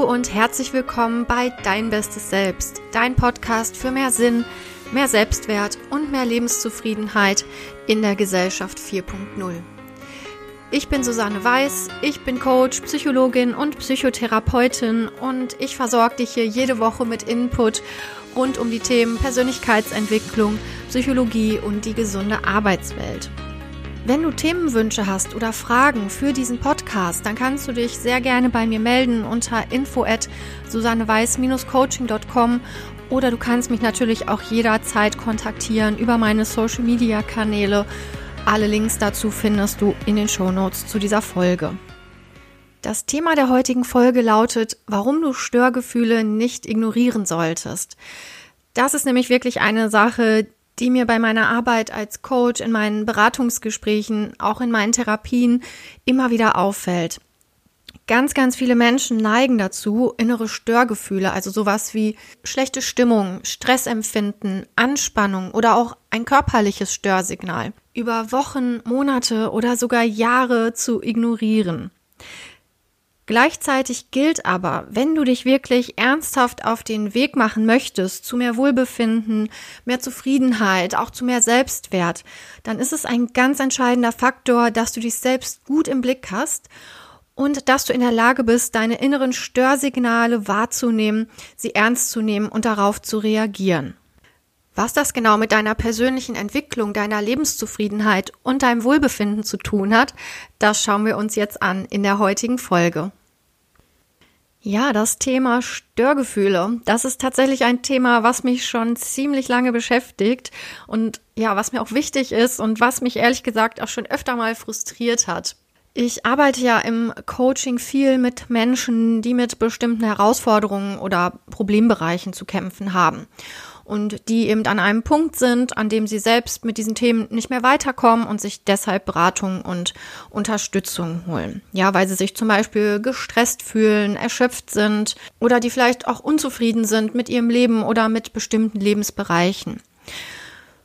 Hallo und herzlich willkommen bei Dein Bestes Selbst, dein Podcast für mehr Sinn, mehr Selbstwert und mehr Lebenszufriedenheit in der Gesellschaft 4.0. Ich bin Susanne Weiß, ich bin Coach, Psychologin und Psychotherapeutin und ich versorge dich hier jede Woche mit Input rund um die Themen Persönlichkeitsentwicklung, Psychologie und die gesunde Arbeitswelt. Wenn du Themenwünsche hast oder Fragen für diesen Podcast, dann kannst du dich sehr gerne bei mir melden unter info at susanneweiß-coaching.com oder du kannst mich natürlich auch jederzeit kontaktieren über meine Social Media Kanäle. Alle Links dazu findest du in den Show Notes zu dieser Folge. Das Thema der heutigen Folge lautet, warum du Störgefühle nicht ignorieren solltest. Das ist nämlich wirklich eine Sache, die mir bei meiner Arbeit als Coach, in meinen Beratungsgesprächen, auch in meinen Therapien immer wieder auffällt. Ganz, ganz viele Menschen neigen dazu, innere Störgefühle, also sowas wie schlechte Stimmung, Stressempfinden, Anspannung oder auch ein körperliches Störsignal über Wochen, Monate oder sogar Jahre zu ignorieren. Gleichzeitig gilt aber, wenn du dich wirklich ernsthaft auf den Weg machen möchtest zu mehr Wohlbefinden, mehr Zufriedenheit, auch zu mehr Selbstwert, dann ist es ein ganz entscheidender Faktor, dass du dich selbst gut im Blick hast und dass du in der Lage bist, deine inneren Störsignale wahrzunehmen, sie ernst zu nehmen und darauf zu reagieren. Was das genau mit deiner persönlichen Entwicklung, deiner Lebenszufriedenheit und deinem Wohlbefinden zu tun hat, das schauen wir uns jetzt an in der heutigen Folge. Ja, das Thema Störgefühle, das ist tatsächlich ein Thema, was mich schon ziemlich lange beschäftigt und ja, was mir auch wichtig ist und was mich ehrlich gesagt auch schon öfter mal frustriert hat. Ich arbeite ja im Coaching viel mit Menschen, die mit bestimmten Herausforderungen oder Problembereichen zu kämpfen haben und die eben an einem Punkt sind, an dem sie selbst mit diesen Themen nicht mehr weiterkommen und sich deshalb Beratung und Unterstützung holen. Ja, weil sie sich zum Beispiel gestresst fühlen, erschöpft sind oder die vielleicht auch unzufrieden sind mit ihrem Leben oder mit bestimmten Lebensbereichen.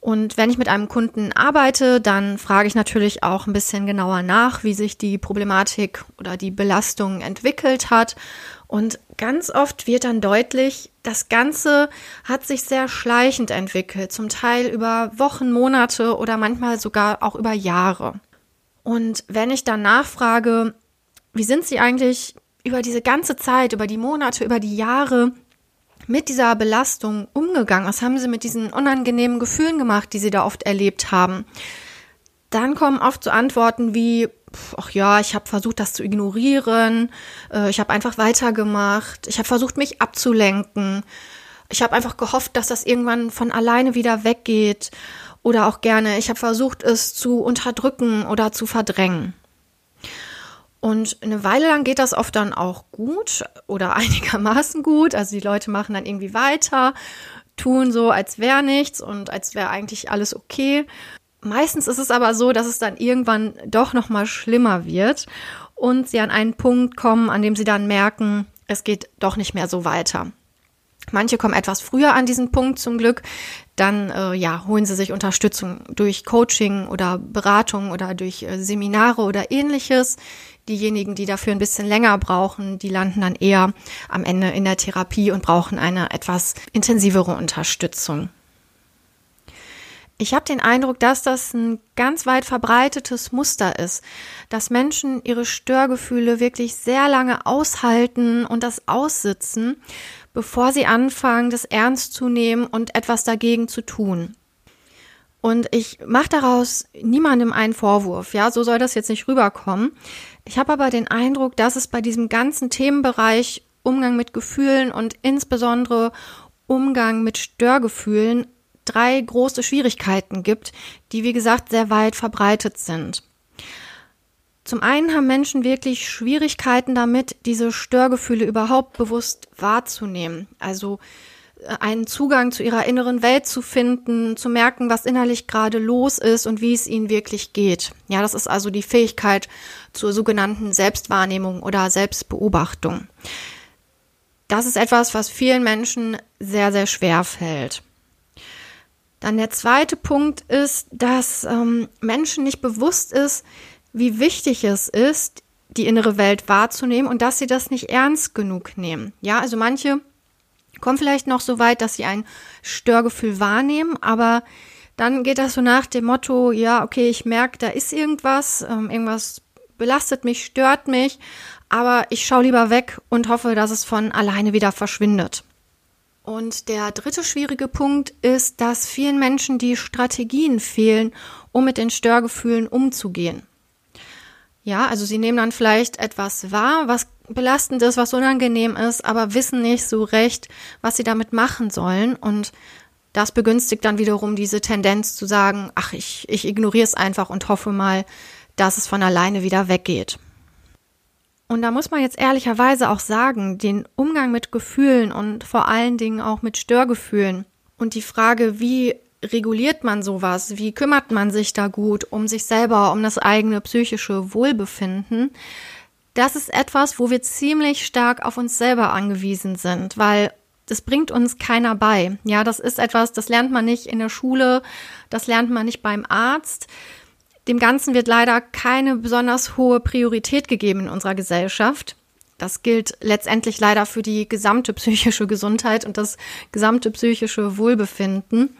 Und wenn ich mit einem Kunden arbeite, dann frage ich natürlich auch ein bisschen genauer nach, wie sich die Problematik oder die Belastung entwickelt hat und ganz oft wird dann deutlich, das Ganze hat sich sehr schleichend entwickelt, zum Teil über Wochen, Monate oder manchmal sogar auch über Jahre. Und wenn ich dann nachfrage, wie sind Sie eigentlich über diese ganze Zeit, über die Monate, über die Jahre mit dieser Belastung umgegangen? Was haben Sie mit diesen unangenehmen Gefühlen gemacht, die Sie da oft erlebt haben? Dann kommen oft so Antworten wie, ach ja, ich habe versucht, das zu ignorieren. Äh, ich habe einfach weitergemacht. Ich habe versucht, mich abzulenken. Ich habe einfach gehofft, dass das irgendwann von alleine wieder weggeht. Oder auch gerne, ich habe versucht, es zu unterdrücken oder zu verdrängen. Und eine Weile lang geht das oft dann auch gut oder einigermaßen gut. Also die Leute machen dann irgendwie weiter, tun so, als wäre nichts und als wäre eigentlich alles okay. Meistens ist es aber so, dass es dann irgendwann doch noch mal schlimmer wird und sie an einen Punkt kommen, an dem sie dann merken, es geht doch nicht mehr so weiter. Manche kommen etwas früher an diesen Punkt zum Glück. Dann äh, ja, holen sie sich Unterstützung durch Coaching oder Beratung oder durch äh, Seminare oder ähnliches. Diejenigen, die dafür ein bisschen länger brauchen, die landen dann eher am Ende in der Therapie und brauchen eine etwas intensivere Unterstützung. Ich habe den Eindruck, dass das ein ganz weit verbreitetes Muster ist, dass Menschen ihre Störgefühle wirklich sehr lange aushalten und das aussitzen, bevor sie anfangen, das ernst zu nehmen und etwas dagegen zu tun. Und ich mache daraus niemandem einen Vorwurf, ja, so soll das jetzt nicht rüberkommen. Ich habe aber den Eindruck, dass es bei diesem ganzen Themenbereich Umgang mit Gefühlen und insbesondere Umgang mit Störgefühlen drei große Schwierigkeiten gibt, die wie gesagt sehr weit verbreitet sind. Zum einen haben Menschen wirklich Schwierigkeiten damit, diese Störgefühle überhaupt bewusst wahrzunehmen. Also äh, einen Zugang zu ihrer inneren Welt zu finden, zu merken, was innerlich gerade los ist und wie es ihnen wirklich geht. Ja, das ist also die Fähigkeit zur sogenannten Selbstwahrnehmung oder Selbstbeobachtung. Das ist etwas, was vielen Menschen sehr, sehr schwer fällt. Dann der zweite Punkt ist, dass ähm, Menschen nicht bewusst ist, wie wichtig es ist, die innere Welt wahrzunehmen und dass sie das nicht ernst genug nehmen. Ja, also manche kommen vielleicht noch so weit, dass sie ein Störgefühl wahrnehmen, aber dann geht das so nach dem Motto, ja, okay, ich merke, da ist irgendwas, ähm, irgendwas belastet mich, stört mich, aber ich schaue lieber weg und hoffe, dass es von alleine wieder verschwindet. Und der dritte schwierige Punkt ist, dass vielen Menschen die Strategien fehlen, um mit den Störgefühlen umzugehen. Ja, also sie nehmen dann vielleicht etwas wahr, was belastend ist, was unangenehm ist, aber wissen nicht so recht, was sie damit machen sollen. Und das begünstigt dann wiederum diese Tendenz zu sagen, ach, ich, ich ignoriere es einfach und hoffe mal, dass es von alleine wieder weggeht. Und da muss man jetzt ehrlicherweise auch sagen, den Umgang mit Gefühlen und vor allen Dingen auch mit Störgefühlen und die Frage, wie reguliert man sowas? Wie kümmert man sich da gut um sich selber, um das eigene psychische Wohlbefinden? Das ist etwas, wo wir ziemlich stark auf uns selber angewiesen sind, weil das bringt uns keiner bei. Ja, das ist etwas, das lernt man nicht in der Schule, das lernt man nicht beim Arzt. Dem Ganzen wird leider keine besonders hohe Priorität gegeben in unserer Gesellschaft. Das gilt letztendlich leider für die gesamte psychische Gesundheit und das gesamte psychische Wohlbefinden.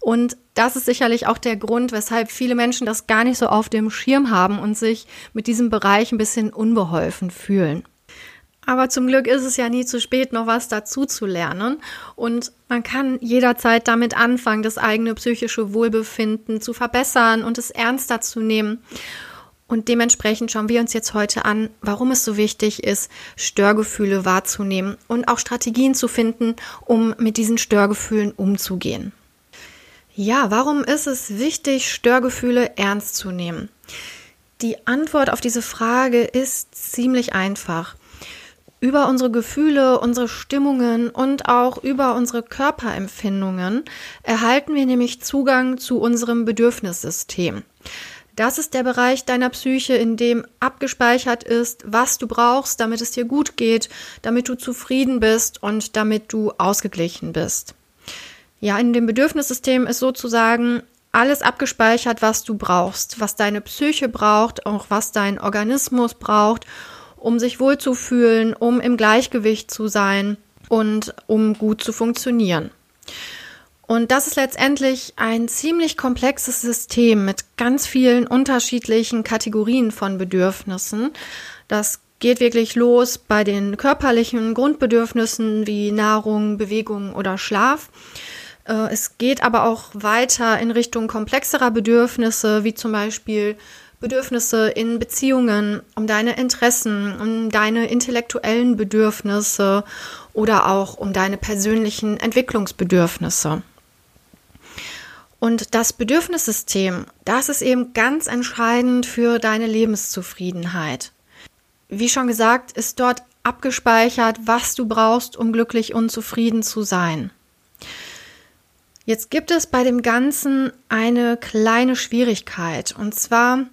Und das ist sicherlich auch der Grund, weshalb viele Menschen das gar nicht so auf dem Schirm haben und sich mit diesem Bereich ein bisschen unbeholfen fühlen. Aber zum Glück ist es ja nie zu spät, noch was dazu zu lernen. Und man kann jederzeit damit anfangen, das eigene psychische Wohlbefinden zu verbessern und es ernster zu nehmen. Und dementsprechend schauen wir uns jetzt heute an, warum es so wichtig ist, Störgefühle wahrzunehmen und auch Strategien zu finden, um mit diesen Störgefühlen umzugehen. Ja, warum ist es wichtig, Störgefühle ernst zu nehmen? Die Antwort auf diese Frage ist ziemlich einfach. Über unsere Gefühle, unsere Stimmungen und auch über unsere Körperempfindungen erhalten wir nämlich Zugang zu unserem Bedürfnissystem. Das ist der Bereich deiner Psyche, in dem abgespeichert ist, was du brauchst, damit es dir gut geht, damit du zufrieden bist und damit du ausgeglichen bist. Ja, in dem Bedürfnissystem ist sozusagen alles abgespeichert, was du brauchst, was deine Psyche braucht, auch was dein Organismus braucht um sich wohlzufühlen, um im Gleichgewicht zu sein und um gut zu funktionieren. Und das ist letztendlich ein ziemlich komplexes System mit ganz vielen unterschiedlichen Kategorien von Bedürfnissen. Das geht wirklich los bei den körperlichen Grundbedürfnissen wie Nahrung, Bewegung oder Schlaf. Äh, es geht aber auch weiter in Richtung komplexerer Bedürfnisse, wie zum Beispiel Bedürfnisse in Beziehungen, um deine Interessen, um deine intellektuellen Bedürfnisse oder auch um deine persönlichen Entwicklungsbedürfnisse. Und das Bedürfnissystem, das ist eben ganz entscheidend für deine Lebenszufriedenheit. Wie schon gesagt, ist dort abgespeichert, was du brauchst, um glücklich und zufrieden zu sein. Jetzt gibt es bei dem Ganzen eine kleine Schwierigkeit. Und zwar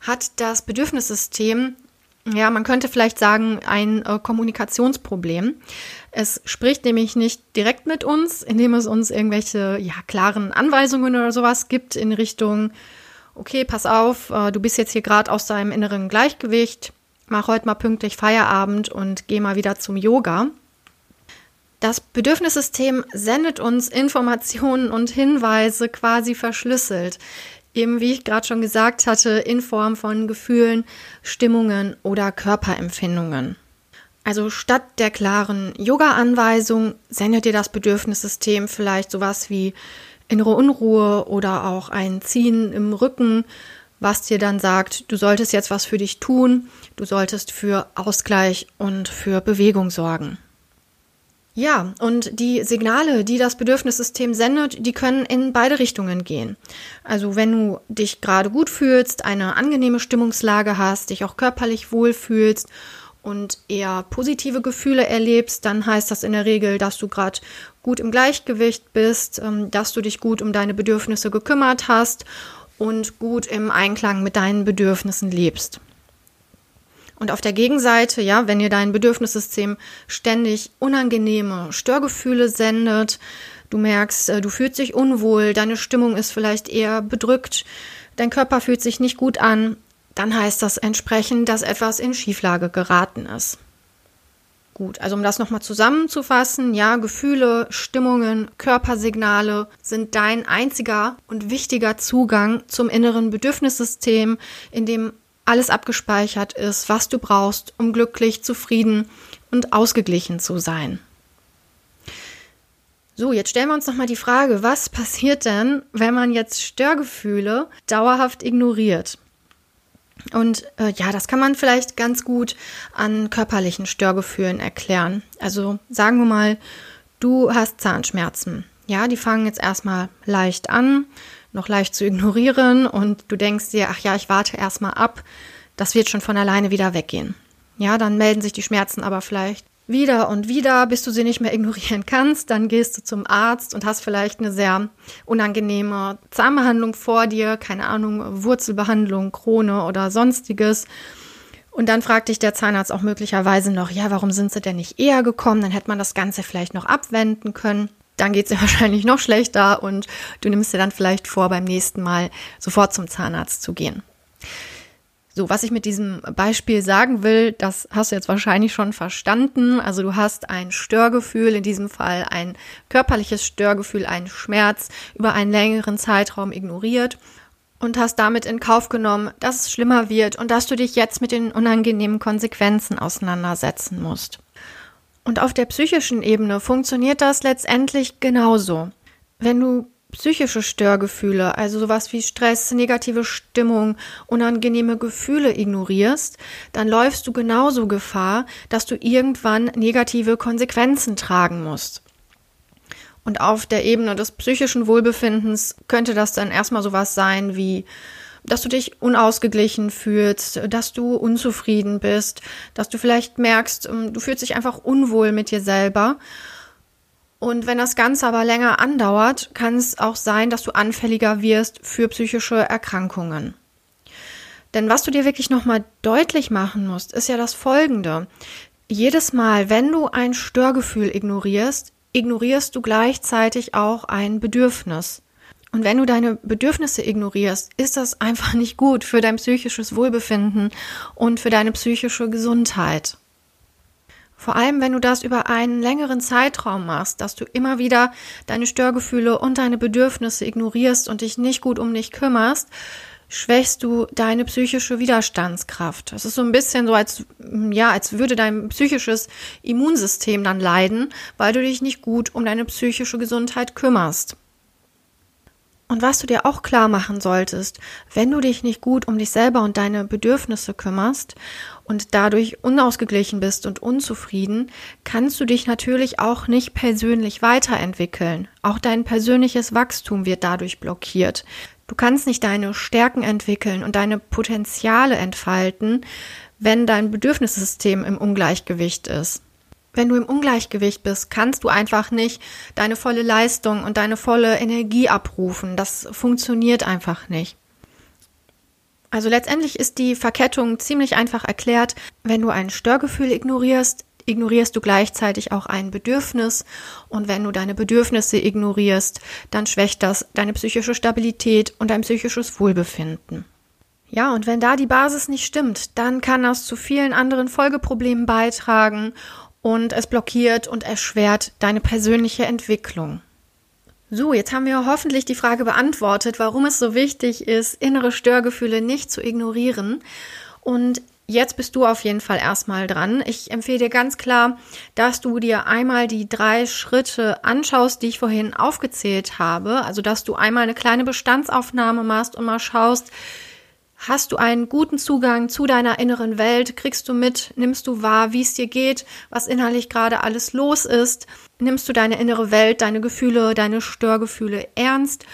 hat das Bedürfnissystem, ja, man könnte vielleicht sagen, ein äh, Kommunikationsproblem. Es spricht nämlich nicht direkt mit uns, indem es uns irgendwelche ja, klaren Anweisungen oder sowas gibt in Richtung, okay, pass auf, äh, du bist jetzt hier gerade aus deinem inneren Gleichgewicht, mach heute mal pünktlich Feierabend und geh mal wieder zum Yoga. Das Bedürfnissystem sendet uns Informationen und Hinweise quasi verschlüsselt eben wie ich gerade schon gesagt hatte, in Form von Gefühlen, Stimmungen oder Körperempfindungen. Also statt der klaren Yoga-Anweisung sendet dir das Bedürfnissystem vielleicht sowas wie innere Unruhe oder auch ein Ziehen im Rücken, was dir dann sagt, du solltest jetzt was für dich tun, du solltest für Ausgleich und für Bewegung sorgen. Ja, und die Signale, die das Bedürfnissystem sendet, die können in beide Richtungen gehen. Also wenn du dich gerade gut fühlst, eine angenehme Stimmungslage hast, dich auch körperlich wohlfühlst und eher positive Gefühle erlebst, dann heißt das in der Regel, dass du gerade gut im Gleichgewicht bist, ähm, dass du dich gut um deine Bedürfnisse gekümmert hast und gut im Einklang mit deinen Bedürfnissen lebst. Und auf der Gegenseite, ja, wenn ihr dein Bedürfnissystem ständig unangenehme Störgefühle sendet, du merkst, äh, du fühlst dich unwohl, deine Stimmung ist vielleicht eher bedrückt, dein Körper fühlt sich nicht gut an, dann heißt das entsprechend, dass etwas in Schieflage geraten ist. Gut, also um das nochmal zusammenzufassen, ja, Gefühle, Stimmungen, Körpersignale sind dein einziger und wichtiger Zugang zum inneren Bedürfnissystem, in dem alles abgespeichert ist, was du brauchst, um glücklich, zufrieden und ausgeglichen zu sein. So, jetzt stellen wir uns nochmal die Frage, was passiert denn, wenn man jetzt Störgefühle dauerhaft ignoriert? Und äh, ja, das kann man vielleicht ganz gut an körperlichen Störgefühlen erklären. Also sagen wir mal, du hast Zahnschmerzen. Ja, die fangen jetzt erstmal leicht an, noch leicht zu ignorieren und du denkst dir, ach ja, ich warte erstmal ab, das wird schon von alleine wieder weggehen. Ja, dann melden sich die Schmerzen aber vielleicht wieder und wieder, bis du sie nicht mehr ignorieren kannst. Dann gehst du zum Arzt und hast vielleicht eine sehr unangenehme Zahnbehandlung vor dir, keine Ahnung, Wurzelbehandlung, Krone oder sonstiges. Und dann fragt dich der Zahnarzt auch möglicherweise noch, ja, warum sind sie denn nicht eher gekommen? Dann hätte man das Ganze vielleicht noch abwenden können. Dann geht es dir wahrscheinlich noch schlechter und du nimmst dir dann vielleicht vor, beim nächsten Mal sofort zum Zahnarzt zu gehen. So, was ich mit diesem Beispiel sagen will, das hast du jetzt wahrscheinlich schon verstanden. Also du hast ein Störgefühl, in diesem Fall ein körperliches Störgefühl, ein Schmerz über einen längeren Zeitraum ignoriert und hast damit in Kauf genommen, dass es schlimmer wird und dass du dich jetzt mit den unangenehmen Konsequenzen auseinandersetzen musst. Und auf der psychischen Ebene funktioniert das letztendlich genauso. Wenn du psychische Störgefühle, also sowas wie Stress, negative Stimmung, unangenehme Gefühle ignorierst, dann läufst du genauso Gefahr, dass du irgendwann negative Konsequenzen tragen musst. Und auf der Ebene des psychischen Wohlbefindens könnte das dann erstmal sowas sein wie dass du dich unausgeglichen fühlst, dass du unzufrieden bist, dass du vielleicht merkst, ähm, du fühlst dich einfach unwohl mit dir selber und wenn das Ganze aber länger andauert, kann es auch sein, dass du anfälliger wirst für psychische Erkrankungen. Denn was du dir wirklich nochmal deutlich machen musst, ist ja das Folgende. Jedes Mal, wenn du ein Störgefühl ignorierst, ignorierst du gleichzeitig auch ein Bedürfnis. Und wenn du deine Bedürfnisse ignorierst, ist das einfach nicht gut für dein psychisches Wohlbefinden und für deine psychische Gesundheit. Vor allem, wenn du das über einen längeren Zeitraum machst, dass du immer wieder deine Störgefühle und deine Bedürfnisse ignorierst und dich nicht gut um dich kümmerst, schwächst du deine psychische Widerstandskraft. Das ist so ein bisschen so, als, ja, als würde dein psychisches Immunsystem dann leiden, weil du dich nicht gut um deine psychische Gesundheit kümmerst. Und was du dir auch klar machen solltest, wenn du dich nicht gut um dich selber und deine Bedürfnisse kümmerst und dadurch unausgeglichen bist und unzufrieden, kannst du dich natürlich auch nicht persönlich weiterentwickeln. Auch dein persönliches Wachstum wird dadurch blockiert. Du kannst nicht deine Stärken entwickeln und deine Potenziale entfalten, wenn dein Bedürfnissystem im Ungleichgewicht ist wenn du im Ungleichgewicht bist, kannst du einfach nicht deine volle Leistung und deine volle Energie abrufen. Das funktioniert einfach nicht. Also letztendlich ist die Verkettung ziemlich einfach erklärt. Wenn du ein Störgefühl ignorierst, ignorierst du gleichzeitig auch ein Bedürfnis. Und wenn du deine Bedürfnisse ignorierst, dann schwächt das deine psychische Stabilität und dein psychisches Wohlbefinden. Ja, und wenn da die Basis nicht stimmt, dann kann das zu vielen anderen Folgeproblemen beitragen und es blockiert und erschwert deine persönliche Entwicklung. So, jetzt haben wir hoffentlich die Frage beantwortet, warum es so wichtig ist, innere Störgefühle nicht zu ignorieren. Und jetzt bist du auf jeden Fall erstmal dran. Ich empfehle dir ganz klar, dass du dir einmal die drei Schritte anschaust, die ich vorhin aufgezählt habe. Also, dass du einmal eine kleine Bestandsaufnahme machst und mal schaust, Hast du einen guten Zugang zu deiner inneren Welt? Kriegst du mit? Nimmst du wahr, wie es dir geht? Was innerlich gerade alles los ist? Nimmst du deine innere Welt, deine Gefühle, deine Störgefühle ernst?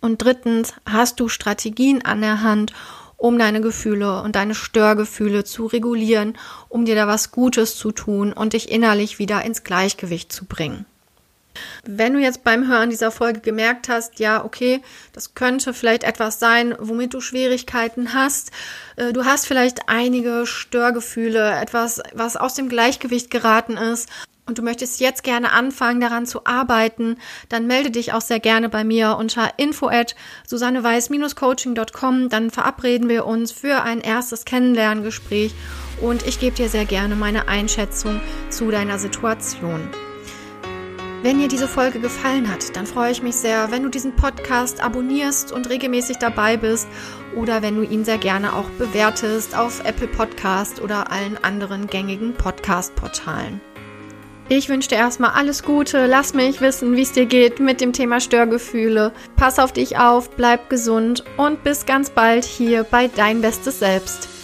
Und drittens, hast du Strategien an der Hand, um deine Gefühle und deine Störgefühle zu regulieren, um dir da was Gutes zu tun und dich innerlich wieder ins Gleichgewicht zu bringen? Wenn du jetzt beim Hören dieser Folge gemerkt hast, ja, okay, das könnte vielleicht etwas sein, womit du Schwierigkeiten hast, äh, du hast vielleicht einige Störgefühle, etwas, was aus dem Gleichgewicht geraten ist, und du möchtest jetzt gerne anfangen, daran zu arbeiten, dann melde dich auch sehr gerne bei mir unter info at susanneweiß-coaching.com. Dann verabreden wir uns für ein erstes Kennenlerngespräch und ich gebe dir sehr gerne meine Einschätzung zu deiner Situation. Wenn dir diese Folge gefallen hat, dann freue ich mich sehr, wenn du diesen Podcast abonnierst und regelmäßig dabei bist oder wenn du ihn sehr gerne auch bewertest auf Apple Podcast oder allen anderen gängigen Podcast-Portalen. Ich wünsche dir erstmal alles Gute. Lass mich wissen, wie es dir geht mit dem Thema Störgefühle. Pass auf dich auf, bleib gesund und bis ganz bald hier bei Dein Bestes Selbst.